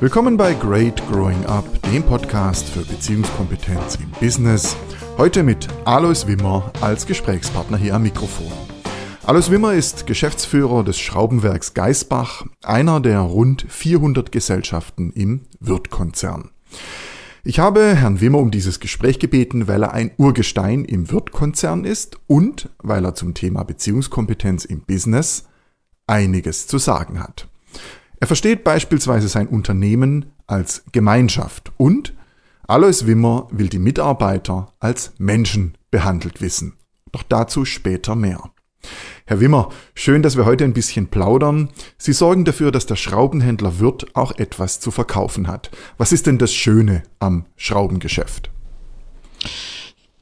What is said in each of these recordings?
Willkommen bei Great Growing Up, dem Podcast für Beziehungskompetenz im Business. Heute mit Alois Wimmer als Gesprächspartner hier am Mikrofon. Alois Wimmer ist Geschäftsführer des Schraubenwerks Geisbach, einer der rund 400 Gesellschaften im Wirth-Konzern. Ich habe Herrn Wimmer um dieses Gespräch gebeten, weil er ein Urgestein im Wirth-Konzern ist und weil er zum Thema Beziehungskompetenz im Business einiges zu sagen hat. Er versteht beispielsweise sein Unternehmen als Gemeinschaft und Alois Wimmer will die Mitarbeiter als Menschen behandelt wissen. Doch dazu später mehr. Herr Wimmer, schön, dass wir heute ein bisschen plaudern. Sie sorgen dafür, dass der Schraubenhändler Wirt auch etwas zu verkaufen hat. Was ist denn das Schöne am Schraubengeschäft?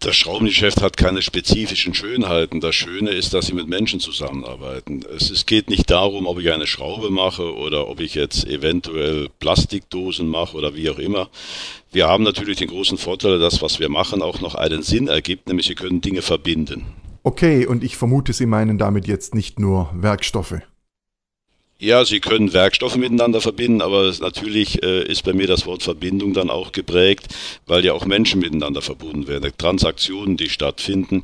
Das Schraubengeschäft hat keine spezifischen Schönheiten. Das Schöne ist, dass sie mit Menschen zusammenarbeiten. Es, es, geht nicht darum, ob ich eine Schraube mache oder ob ich jetzt eventuell Plastikdosen mache oder wie auch immer. Wir haben natürlich den großen Vorteil, dass was wir machen auch noch einen Sinn ergibt, nämlich Sie können Dinge verbinden. Okay, und ich vermute, Sie meinen damit jetzt nicht nur Werkstoffe. Ja, Sie können Werkstoffe miteinander verbinden, aber natürlich äh, ist bei mir das Wort Verbindung dann auch geprägt, weil ja auch Menschen miteinander verbunden werden, Transaktionen, die stattfinden.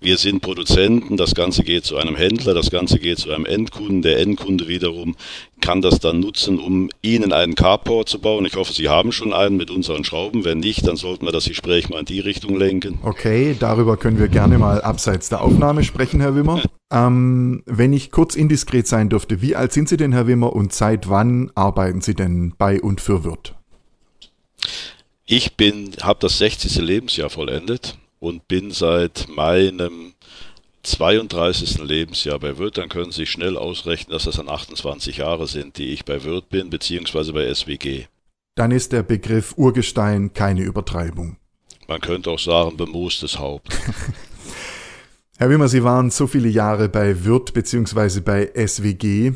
Wir sind Produzenten, das Ganze geht zu einem Händler, das Ganze geht zu einem Endkunden, der Endkunde wiederum kann das dann nutzen, um Ihnen einen Carport zu bauen. Ich hoffe, Sie haben schon einen mit unseren Schrauben. Wenn nicht, dann sollten wir das Gespräch mal in die Richtung lenken. Okay, darüber können wir gerne mal abseits der Aufnahme sprechen, Herr Wimmer. Ähm, wenn ich kurz indiskret sein dürfte, wie alt sind Sie denn, Herr Wimmer, und seit wann arbeiten Sie denn bei und für Wirt? Ich bin, habe das 60. Lebensjahr vollendet und bin seit meinem 32. Lebensjahr bei Wirt, dann können Sie sich schnell ausrechnen, dass das dann 28 Jahre sind, die ich bei Wirt bin, beziehungsweise bei SWG. Dann ist der Begriff Urgestein keine Übertreibung. Man könnte auch sagen, bemoostes Haupt. Herr Wimmer, Sie waren so viele Jahre bei Wirt bzw. bei SWG.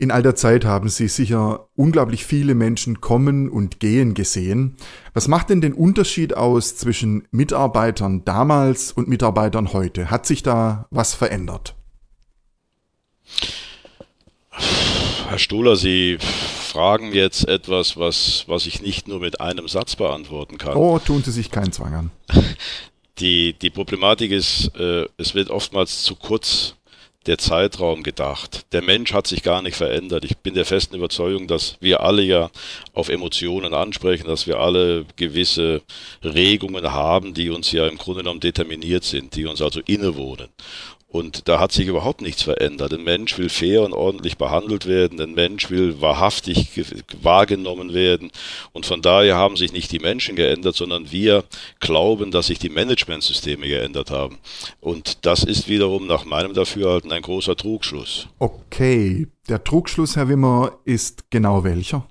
In all der Zeit haben Sie sicher unglaublich viele Menschen kommen und gehen gesehen. Was macht denn den Unterschied aus zwischen Mitarbeitern damals und Mitarbeitern heute? Hat sich da was verändert? Herr Stohler, Sie fragen jetzt etwas, was, was ich nicht nur mit einem Satz beantworten kann. Oh, tun Sie sich keinen Zwang an. die, die Problematik ist, äh, es wird oftmals zu kurz der Zeitraum gedacht. Der Mensch hat sich gar nicht verändert. Ich bin der festen Überzeugung, dass wir alle ja auf Emotionen ansprechen, dass wir alle gewisse Regungen haben, die uns ja im Grunde genommen determiniert sind, die uns also innewohnen. Und da hat sich überhaupt nichts verändert. Ein Mensch will fair und ordentlich behandelt werden. Ein Mensch will wahrhaftig wahrgenommen werden. Und von daher haben sich nicht die Menschen geändert, sondern wir glauben, dass sich die Managementsysteme geändert haben. Und das ist wiederum nach meinem Dafürhalten ein großer Trugschluss. Okay. Der Trugschluss, Herr Wimmer, ist genau welcher?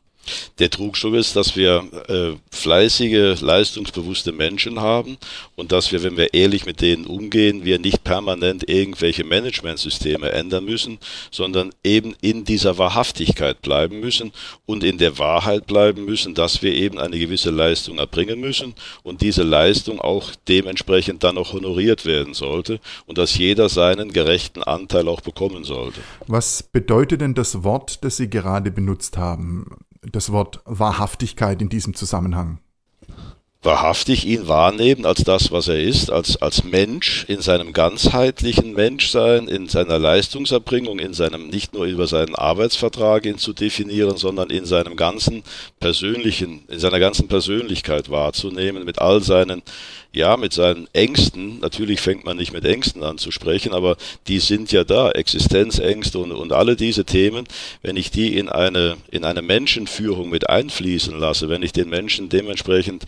Der Trugschluss ist, dass wir äh, fleißige, leistungsbewusste Menschen haben und dass wir, wenn wir ehrlich mit denen umgehen, wir nicht permanent irgendwelche Managementsysteme ändern müssen, sondern eben in dieser Wahrhaftigkeit bleiben müssen und in der Wahrheit bleiben müssen, dass wir eben eine gewisse Leistung erbringen müssen und diese Leistung auch dementsprechend dann auch honoriert werden sollte und dass jeder seinen gerechten Anteil auch bekommen sollte. Was bedeutet denn das Wort, das Sie gerade benutzt haben? Das Wort Wahrhaftigkeit in diesem Zusammenhang? wahrhaftig ihn wahrnehmen als das, was er ist, als, als Mensch in seinem ganzheitlichen Menschsein, in seiner Leistungserbringung, in seinem, nicht nur über seinen Arbeitsvertrag ihn zu definieren, sondern in seinem ganzen persönlichen, in seiner ganzen Persönlichkeit wahrzunehmen, mit all seinen ja, mit seinen Ängsten, natürlich fängt man nicht mit Ängsten an zu sprechen, aber die sind ja da, Existenzängste und, und alle diese Themen, wenn ich die in eine, in eine Menschenführung mit einfließen lasse, wenn ich den Menschen dementsprechend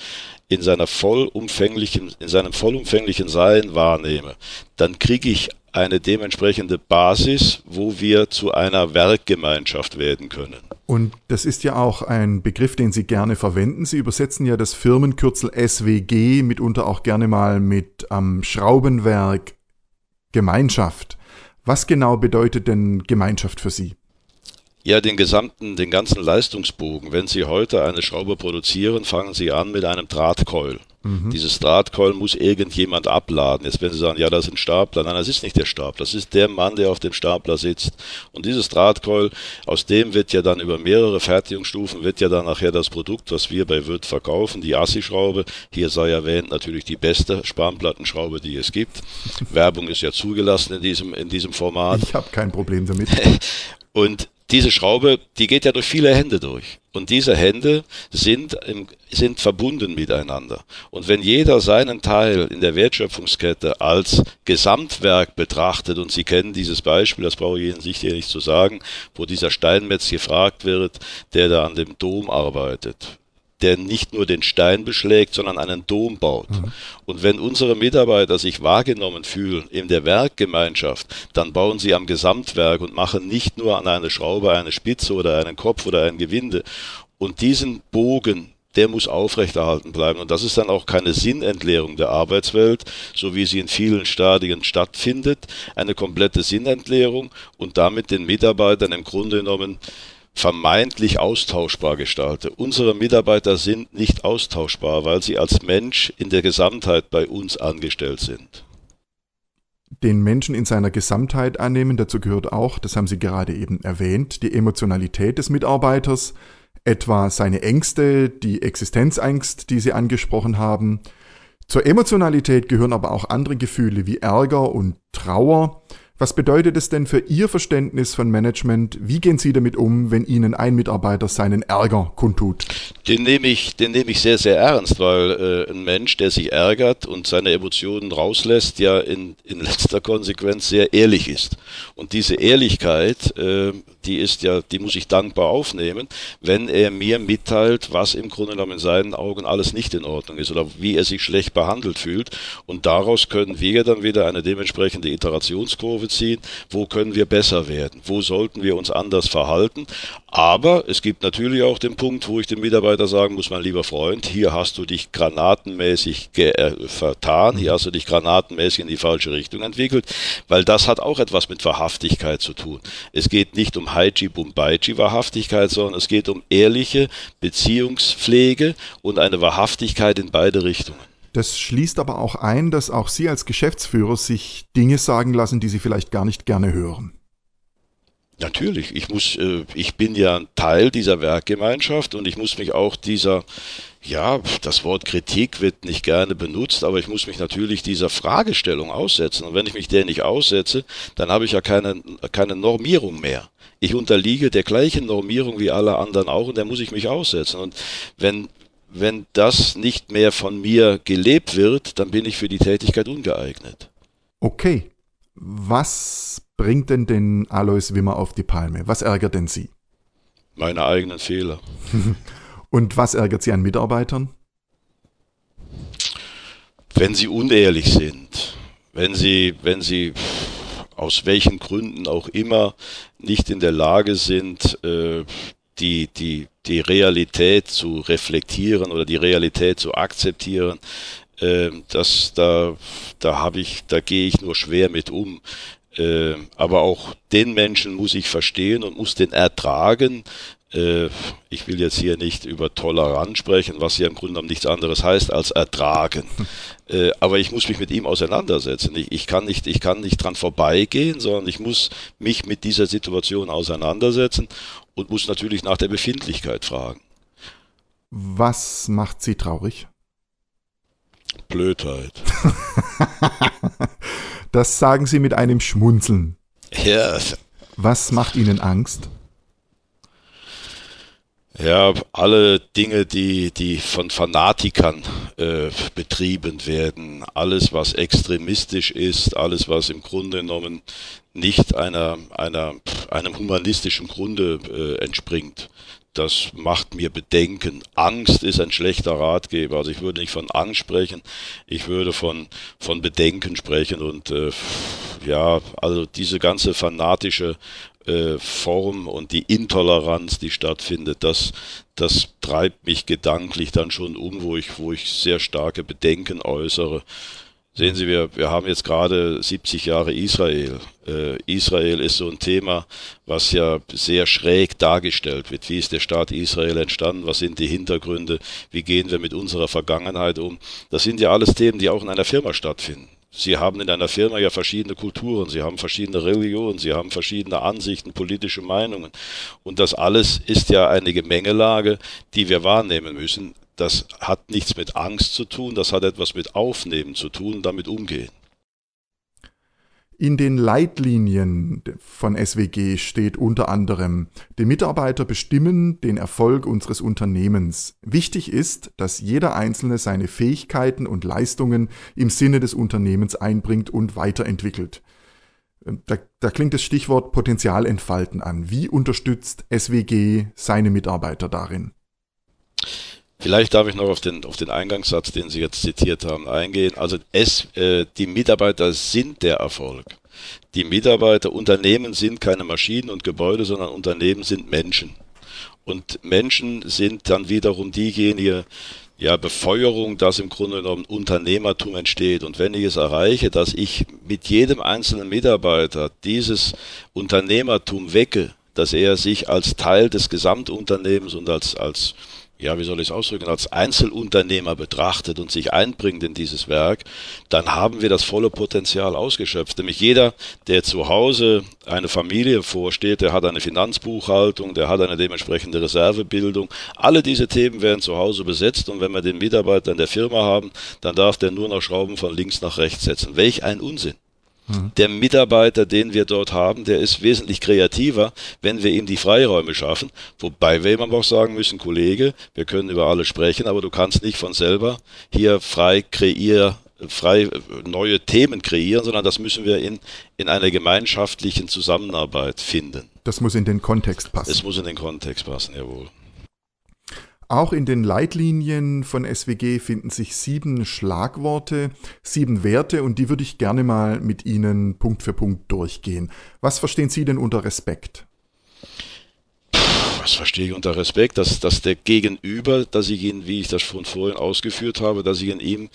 in seiner vollumfänglichen, in seinem vollumfänglichen Sein wahrnehme, dann kriege ich eine dementsprechende Basis, wo wir zu einer Werkgemeinschaft werden können. Und das ist ja auch ein Begriff, den Sie gerne verwenden. Sie übersetzen ja das Firmenkürzel SWG mitunter auch gerne mal mit ähm, Schraubenwerk Gemeinschaft. Was genau bedeutet denn Gemeinschaft für Sie? Ja, den gesamten, den ganzen Leistungsbogen. Wenn Sie heute eine Schraube produzieren, fangen Sie an mit einem Drahtkeul. Mhm. Dieses Drahtkeul muss irgendjemand abladen. Jetzt werden Sie sagen, ja, das ist ein Stapler. Nein, das ist nicht der Stapler. Das ist der Mann, der auf dem Stapler sitzt. Und dieses Drahtkeul, aus dem wird ja dann über mehrere Fertigungsstufen, wird ja dann nachher das Produkt, was wir bei Wirt verkaufen, die Assi-Schraube. Hier sei erwähnt natürlich die beste Spanplattenschraube, die es gibt. Werbung ist ja zugelassen in diesem, in diesem Format. Ich habe kein Problem damit. Und diese Schraube, die geht ja durch viele Hände durch. Und diese Hände sind, sind verbunden miteinander. Und wenn jeder seinen Teil in der Wertschöpfungskette als Gesamtwerk betrachtet, und Sie kennen dieses Beispiel, das brauche ich Ihnen sicher nicht zu sagen, wo dieser Steinmetz gefragt wird, der da an dem Dom arbeitet der nicht nur den Stein beschlägt, sondern einen Dom baut. Mhm. Und wenn unsere Mitarbeiter sich wahrgenommen fühlen in der Werkgemeinschaft, dann bauen sie am Gesamtwerk und machen nicht nur an eine Schraube eine Spitze oder einen Kopf oder ein Gewinde. Und diesen Bogen, der muss aufrechterhalten bleiben. Und das ist dann auch keine Sinnentleerung der Arbeitswelt, so wie sie in vielen Stadien stattfindet, eine komplette Sinnentleerung und damit den Mitarbeitern im Grunde genommen vermeintlich austauschbar gestalte. Unsere Mitarbeiter sind nicht austauschbar, weil sie als Mensch in der Gesamtheit bei uns angestellt sind. Den Menschen in seiner Gesamtheit annehmen, dazu gehört auch, das haben Sie gerade eben erwähnt, die Emotionalität des Mitarbeiters, etwa seine Ängste, die Existenzangst, die Sie angesprochen haben. Zur Emotionalität gehören aber auch andere Gefühle wie Ärger und Trauer. Was bedeutet es denn für Ihr Verständnis von Management? Wie gehen Sie damit um, wenn Ihnen ein Mitarbeiter seinen Ärger kundtut? Den nehme ich, den nehme ich sehr, sehr ernst, weil äh, ein Mensch, der sich ärgert und seine Emotionen rauslässt, ja in, in letzter Konsequenz sehr ehrlich ist. Und diese Ehrlichkeit, äh, die ist ja, die muss ich dankbar aufnehmen, wenn er mir mitteilt, was im Grunde genommen in seinen Augen alles nicht in Ordnung ist oder wie er sich schlecht behandelt fühlt. Und daraus können wir dann wieder eine dementsprechende Iterationskurve ziehen. Wo können wir besser werden? Wo sollten wir uns anders verhalten? Aber es gibt natürlich auch den Punkt, wo ich dem Mitarbeiter sagen muss, mein lieber Freund, hier hast du dich granatenmäßig äh, vertan, hier hast du dich granatenmäßig in die falsche Richtung entwickelt, weil das hat auch etwas mit Wahrhaftigkeit zu tun. Es geht nicht um Haiji Bumbaiji Wahrhaftigkeit, sondern es geht um ehrliche Beziehungspflege und eine Wahrhaftigkeit in beide Richtungen. Das schließt aber auch ein, dass auch Sie als Geschäftsführer sich Dinge sagen lassen, die Sie vielleicht gar nicht gerne hören. Natürlich, ich muss, äh, ich bin ja ein Teil dieser Werkgemeinschaft und ich muss mich auch dieser, ja, das Wort Kritik wird nicht gerne benutzt, aber ich muss mich natürlich dieser Fragestellung aussetzen. Und wenn ich mich der nicht aussetze, dann habe ich ja keine, keine Normierung mehr. Ich unterliege der gleichen Normierung wie alle anderen auch und da muss ich mich aussetzen. Und wenn, wenn das nicht mehr von mir gelebt wird, dann bin ich für die Tätigkeit ungeeignet. Okay. Was bringt denn den Alois Wimmer auf die Palme? Was ärgert denn Sie? Meine eigenen Fehler. Und was ärgert Sie an Mitarbeitern? Wenn sie unehrlich sind, wenn sie, wenn sie aus welchen Gründen auch immer nicht in der Lage sind, äh, die, die, die Realität zu reflektieren oder die Realität zu akzeptieren, äh, das, da, da habe ich, da gehe ich nur schwer mit um. Äh, aber auch den Menschen muss ich verstehen und muss den ertragen. Äh, ich will jetzt hier nicht über Toleranz sprechen, was ja im Grunde genommen nichts anderes heißt als ertragen. Äh, aber ich muss mich mit ihm auseinandersetzen. Ich, ich, kann nicht, ich kann nicht dran vorbeigehen, sondern ich muss mich mit dieser Situation auseinandersetzen und muss natürlich nach der Befindlichkeit fragen. Was macht Sie traurig? Blödheit. das sagen Sie mit einem Schmunzeln. Ja. Was macht Ihnen Angst? Ja, alle Dinge, die, die von Fanatikern äh, betrieben werden, alles, was extremistisch ist, alles, was im Grunde genommen nicht einer, einer, einem humanistischen Grunde äh, entspringt, das macht mir Bedenken. Angst ist ein schlechter Ratgeber. Also ich würde nicht von Angst sprechen, ich würde von, von Bedenken sprechen und äh, ja, also diese ganze fanatische äh, Form und die Intoleranz, die stattfindet, das, das treibt mich gedanklich dann schon um, wo ich, wo ich sehr starke Bedenken äußere. Sehen Sie, wir, wir haben jetzt gerade 70 Jahre Israel. Äh, Israel ist so ein Thema, was ja sehr schräg dargestellt wird. Wie ist der Staat Israel entstanden? Was sind die Hintergründe? Wie gehen wir mit unserer Vergangenheit um? Das sind ja alles Themen, die auch in einer Firma stattfinden. Sie haben in einer Firma ja verschiedene Kulturen, Sie haben verschiedene Religionen, Sie haben verschiedene Ansichten, politische Meinungen. Und das alles ist ja eine Gemengelage, die wir wahrnehmen müssen das hat nichts mit Angst zu tun, das hat etwas mit Aufnehmen zu tun, damit umgehen. In den Leitlinien von SWG steht unter anderem, die Mitarbeiter bestimmen den Erfolg unseres Unternehmens. Wichtig ist, dass jeder Einzelne seine Fähigkeiten und Leistungen im Sinne des Unternehmens einbringt und weiterentwickelt. Da, da klingt das Stichwort Potenzialentfalten an. Wie unterstützt SWG seine Mitarbeiter darin? Vielleicht darf ich noch auf den, auf den Eingangssatz, den Sie jetzt zitiert haben, eingehen. Also es, äh, die Mitarbeiter sind der Erfolg. Die Mitarbeiter, Unternehmen sind keine Maschinen und Gebäude, sondern Unternehmen sind Menschen. Und Menschen sind dann wiederum diejenige, ja, Befeuerung, dass im Grunde genommen Unternehmertum entsteht. Und wenn ich es erreiche, dass ich mit jedem einzelnen Mitarbeiter dieses Unternehmertum wecke, dass er sich als Teil des Gesamtunternehmens und als, als ja, wie soll ich es ausdrücken, als Einzelunternehmer betrachtet und sich einbringt in dieses Werk, dann haben wir das volle Potenzial ausgeschöpft. Nämlich jeder, der zu Hause eine Familie vorsteht, der hat eine Finanzbuchhaltung, der hat eine dementsprechende Reservebildung. Alle diese Themen werden zu Hause besetzt und wenn wir den Mitarbeiter in der Firma haben, dann darf der nur noch Schrauben von links nach rechts setzen. Welch ein Unsinn. Mhm. Der Mitarbeiter, den wir dort haben, der ist wesentlich kreativer, wenn wir ihm die Freiräume schaffen. Wobei wir ihm auch sagen müssen, Kollege, wir können über alles sprechen, aber du kannst nicht von selber hier frei kreieren frei neue Themen kreieren, sondern das müssen wir in, in einer gemeinschaftlichen Zusammenarbeit finden. Das muss in den Kontext passen. Es muss in den Kontext passen, jawohl. Auch in den Leitlinien von SWG finden sich sieben Schlagworte, sieben Werte und die würde ich gerne mal mit Ihnen Punkt für Punkt durchgehen. Was verstehen Sie denn unter Respekt? Was verstehe ich unter Respekt? Dass, dass der Gegenüber, dass ich ihn, wie ich das schon vorhin ausgeführt habe, dass ich in ihm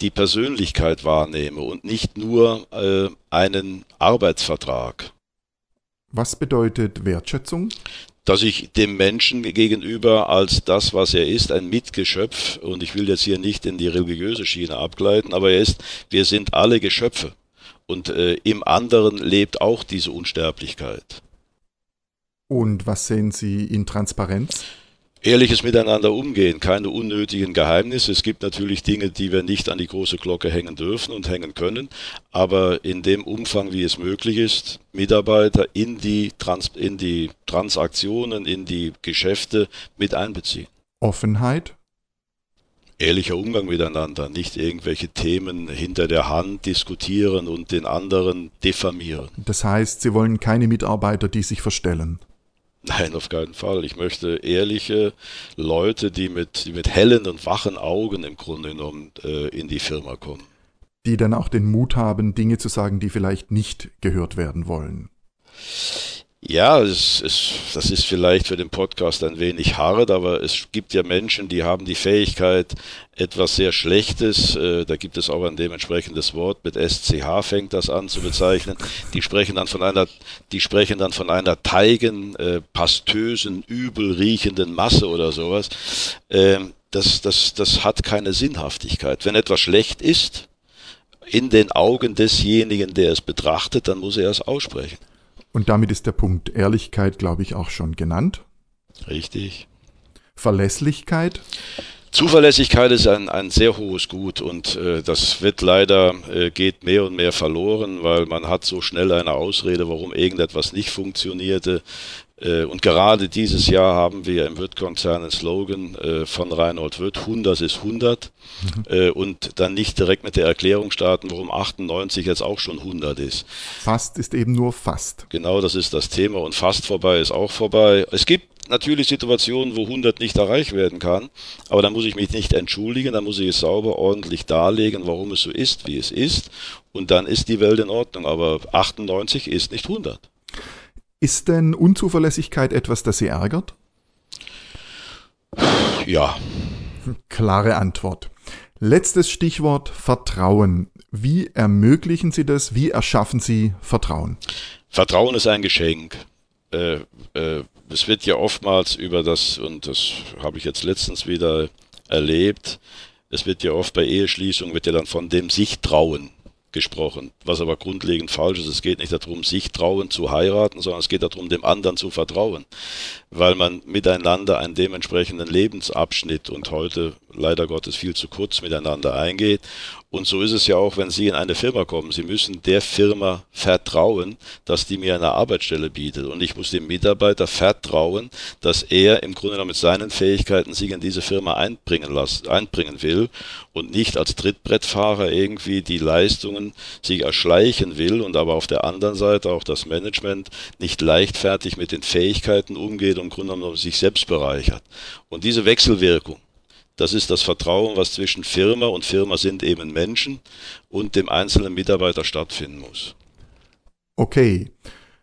die Persönlichkeit wahrnehme und nicht nur äh, einen Arbeitsvertrag. Was bedeutet Wertschätzung? Dass ich dem Menschen gegenüber als das, was er ist, ein Mitgeschöpf, und ich will jetzt hier nicht in die religiöse Schiene abgleiten, aber er ist, wir sind alle Geschöpfe. Und äh, im anderen lebt auch diese Unsterblichkeit. Und was sehen Sie in Transparenz? Ehrliches Miteinander umgehen, keine unnötigen Geheimnisse. Es gibt natürlich Dinge, die wir nicht an die große Glocke hängen dürfen und hängen können, aber in dem Umfang, wie es möglich ist, Mitarbeiter in die, Trans in die Transaktionen, in die Geschäfte mit einbeziehen. Offenheit? Ehrlicher Umgang miteinander, nicht irgendwelche Themen hinter der Hand diskutieren und den anderen diffamieren. Das heißt, Sie wollen keine Mitarbeiter, die sich verstellen. Nein, auf keinen Fall. Ich möchte ehrliche Leute, die mit, die mit hellen und wachen Augen im Grunde genommen äh, in die Firma kommen. Die dann auch den Mut haben, Dinge zu sagen, die vielleicht nicht gehört werden wollen. Ja, es, es, das ist vielleicht für den Podcast ein wenig hart, aber es gibt ja Menschen, die haben die Fähigkeit, etwas sehr Schlechtes, äh, da gibt es auch ein dementsprechendes Wort, mit SCH fängt das an zu bezeichnen, die sprechen dann von einer, die sprechen dann von einer teigen, äh, pastösen, übel riechenden Masse oder sowas. Ähm, das, das, das hat keine Sinnhaftigkeit. Wenn etwas schlecht ist, in den Augen desjenigen, der es betrachtet, dann muss er es aussprechen. Und damit ist der Punkt Ehrlichkeit, glaube ich, auch schon genannt. Richtig. Verlässlichkeit. Zuverlässigkeit ist ein, ein sehr hohes Gut und äh, das wird leider, äh, geht mehr und mehr verloren, weil man hat so schnell eine Ausrede, warum irgendetwas nicht funktionierte. Äh, und gerade dieses Jahr haben wir im Wirt-Konzern einen Slogan äh, von Reinhold Wirt, 100 ist 100 mhm. Äh, und dann nicht direkt mit der Erklärung starten, warum 98 jetzt auch schon 100 ist. Fast ist eben nur fast. Genau, das ist das Thema und fast vorbei ist auch vorbei. Es gibt natürlich Situationen, wo 100 nicht erreicht werden kann, aber da muss ich mich nicht entschuldigen, da muss ich es sauber ordentlich darlegen, warum es so ist, wie es ist und dann ist die Welt in Ordnung, aber 98 ist nicht 100. Ist denn Unzuverlässigkeit etwas, das Sie ärgert? Ja. Klare Antwort. Letztes Stichwort Vertrauen. Wie ermöglichen Sie das? Wie erschaffen Sie Vertrauen? Vertrauen ist ein Geschenk. Äh, äh, es wird ja oftmals über das, und das habe ich jetzt letztens wieder erlebt, es wird ja oft bei Eheschließungen, wird ja dann von dem sich trauen gesprochen, was aber grundlegend falsch ist. Es geht nicht darum, sich trauen zu heiraten, sondern es geht darum, dem anderen zu vertrauen, weil man miteinander einen dementsprechenden Lebensabschnitt und heute leider Gottes viel zu kurz miteinander eingeht und so ist es ja auch, wenn Sie in eine Firma kommen. Sie müssen der Firma vertrauen, dass die mir eine Arbeitsstelle bietet. Und ich muss dem Mitarbeiter vertrauen, dass er im Grunde genommen mit seinen Fähigkeiten sich in diese Firma einbringen, lassen, einbringen will und nicht als Trittbrettfahrer irgendwie die Leistungen sich erschleichen will und aber auf der anderen Seite auch das Management nicht leichtfertig mit den Fähigkeiten umgeht und im Grunde genommen sich selbst bereichert. Und diese Wechselwirkung, das ist das Vertrauen, was zwischen Firma und Firma sind eben Menschen und dem einzelnen Mitarbeiter stattfinden muss. Okay.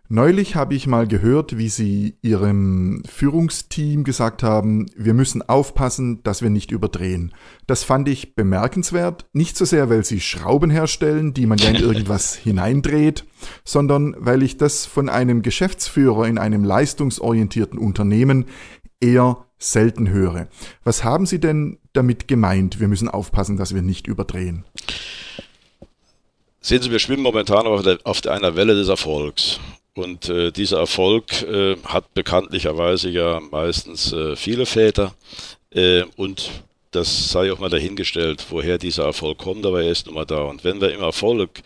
Neulich habe ich mal gehört, wie Sie Ihrem Führungsteam gesagt haben, wir müssen aufpassen, dass wir nicht überdrehen. Das fand ich bemerkenswert, nicht so sehr, weil Sie Schrauben herstellen, die man ja in irgendwas hineindreht, sondern weil ich das von einem Geschäftsführer in einem leistungsorientierten Unternehmen eher selten höre. Was haben Sie denn damit gemeint? Wir müssen aufpassen, dass wir nicht überdrehen. Sehen Sie, wir schwimmen momentan auf, der, auf einer Welle des Erfolgs. Und äh, dieser Erfolg äh, hat bekanntlicherweise ja meistens äh, viele Väter. Äh, und das sei auch mal dahingestellt, woher dieser Erfolg kommt, aber er ist nun mal da. Und wenn wir im Erfolg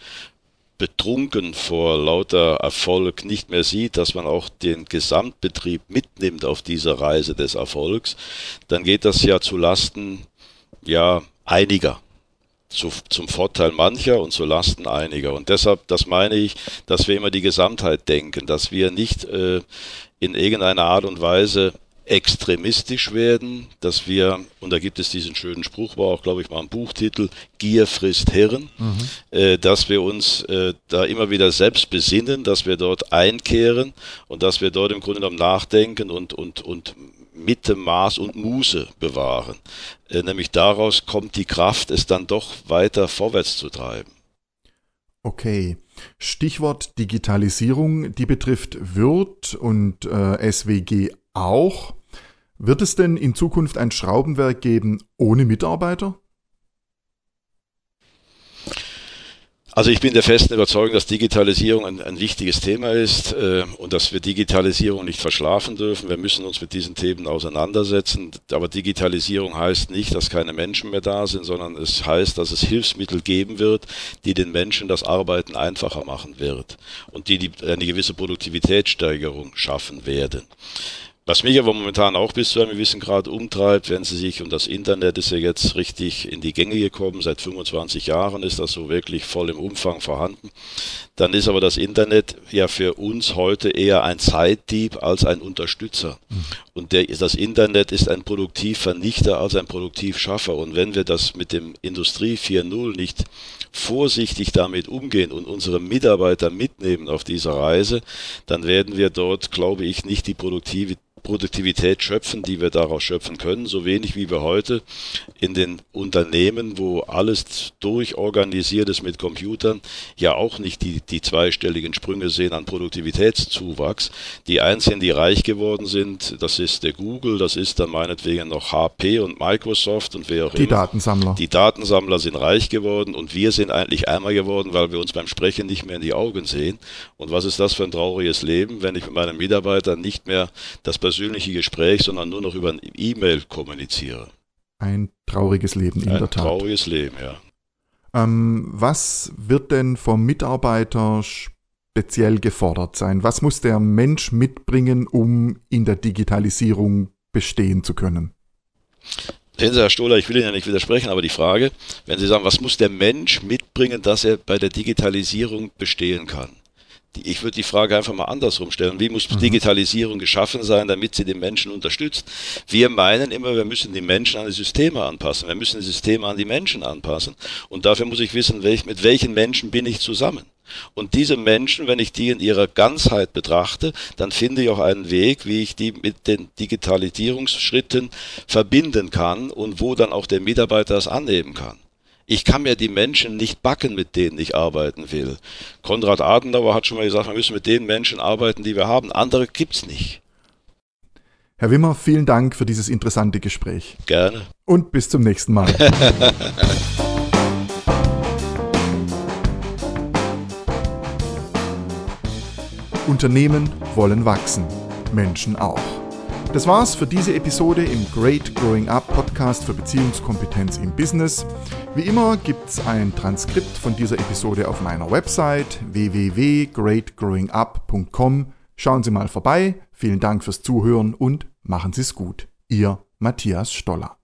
betrunken vor lauter Erfolg nicht mehr sieht, dass man auch den Gesamtbetrieb mitnimmt auf dieser Reise des Erfolgs, dann geht das ja zu Lasten ja einiger. Zu, zum Vorteil mancher und zu Lasten einiger. Und deshalb, das meine ich, dass wir immer die Gesamtheit denken, dass wir nicht äh, in irgendeiner Art und Weise extremistisch werden, dass wir, und da gibt es diesen schönen Spruch, war auch, glaube ich, mal ein Buchtitel, Gier frisst Hirn, mhm. äh, dass wir uns äh, da immer wieder selbst besinnen, dass wir dort einkehren und dass wir dort im Grunde genommen nachdenken und, und, und Mitte, Maß und Muße bewahren. Äh, nämlich daraus kommt die Kraft, es dann doch weiter vorwärts zu treiben. Okay. Stichwort Digitalisierung, die betrifft Wirt und äh, SWG auch. Wird es denn in Zukunft ein Schraubenwerk geben ohne Mitarbeiter? Also ich bin der festen Überzeugung, dass Digitalisierung ein, ein wichtiges Thema ist äh, und dass wir Digitalisierung nicht verschlafen dürfen. Wir müssen uns mit diesen Themen auseinandersetzen. Aber Digitalisierung heißt nicht, dass keine Menschen mehr da sind, sondern es heißt, dass es Hilfsmittel geben wird, die den Menschen das Arbeiten einfacher machen wird und die, die eine gewisse Produktivitätssteigerung schaffen werden. Was mich aber momentan auch bis zu einem gewissen Grad umtreibt, wenn Sie sich, und das Internet ist ja jetzt richtig in die Gänge gekommen, seit 25 Jahren ist das so wirklich voll im Umfang vorhanden, dann ist aber das Internet ja für uns heute eher ein Zeitdieb als ein Unterstützer. Und der, das Internet ist ein Produktivvernichter als ein Produktivschaffer. Und wenn wir das mit dem Industrie 4.0 nicht vorsichtig damit umgehen und unsere Mitarbeiter mitnehmen auf dieser Reise, dann werden wir dort, glaube ich, nicht die Produktivität Produktivität schöpfen, die wir daraus schöpfen können, so wenig wie wir heute in den Unternehmen, wo alles durchorganisiert ist mit Computern, ja auch nicht die, die zweistelligen Sprünge sehen an Produktivitätszuwachs. Die einzigen, die reich geworden sind, das ist der Google, das ist dann meinetwegen noch HP und Microsoft und wer auch die immer. Die Datensammler. Die Datensammler sind reich geworden und wir sind eigentlich ärmer geworden, weil wir uns beim Sprechen nicht mehr in die Augen sehen. Und was ist das für ein trauriges Leben, wenn ich mit meinem Mitarbeiter nicht mehr das persönliche Gespräch, sondern nur noch über ein E-Mail kommuniziere. Ein trauriges Leben, in ein der Tat. Ein trauriges Leben, ja. Ähm, was wird denn vom Mitarbeiter speziell gefordert sein? Was muss der Mensch mitbringen, um in der Digitalisierung bestehen zu können? Sehen Sie, Herr Stohler, ich will Ihnen ja nicht widersprechen, aber die Frage, wenn Sie sagen, was muss der Mensch mitbringen, dass er bei der Digitalisierung bestehen kann? ich würde die Frage einfach mal andersrum stellen. Wie muss mhm. Digitalisierung geschaffen sein, damit sie den Menschen unterstützt? Wir meinen immer, wir müssen die Menschen an die Systeme anpassen. Wir müssen die Systeme an die Menschen anpassen. Und dafür muss ich wissen, welch, mit welchen Menschen bin ich zusammen. Und diese Menschen, wenn ich die in ihrer Ganzheit betrachte, dann finde ich auch einen Weg, wie ich die mit den Digitalisierungsschritten verbinden kann und wo dann auch der Mitarbeiter das annehmen kann. Ich kann mir die Menschen nicht backen, mit denen ich arbeiten will. Konrad Adenauer hat schon mal gesagt, wir müssen mit den Menschen arbeiten, die wir haben. Andere gibt's nicht. Herr Wimmer, vielen Dank für dieses interessante Gespräch. Gerne. Und bis zum nächsten Mal. Unternehmen wollen wachsen, Menschen auch. Das war's für diese Episode im Great Growing Up Podcast für Beziehungskompetenz im Business. Wie immer gibt's ein Transkript von dieser Episode auf meiner Website www.greatgrowingup.com. Schauen Sie mal vorbei. Vielen Dank fürs Zuhören und machen Sie es gut. Ihr Matthias Stoller.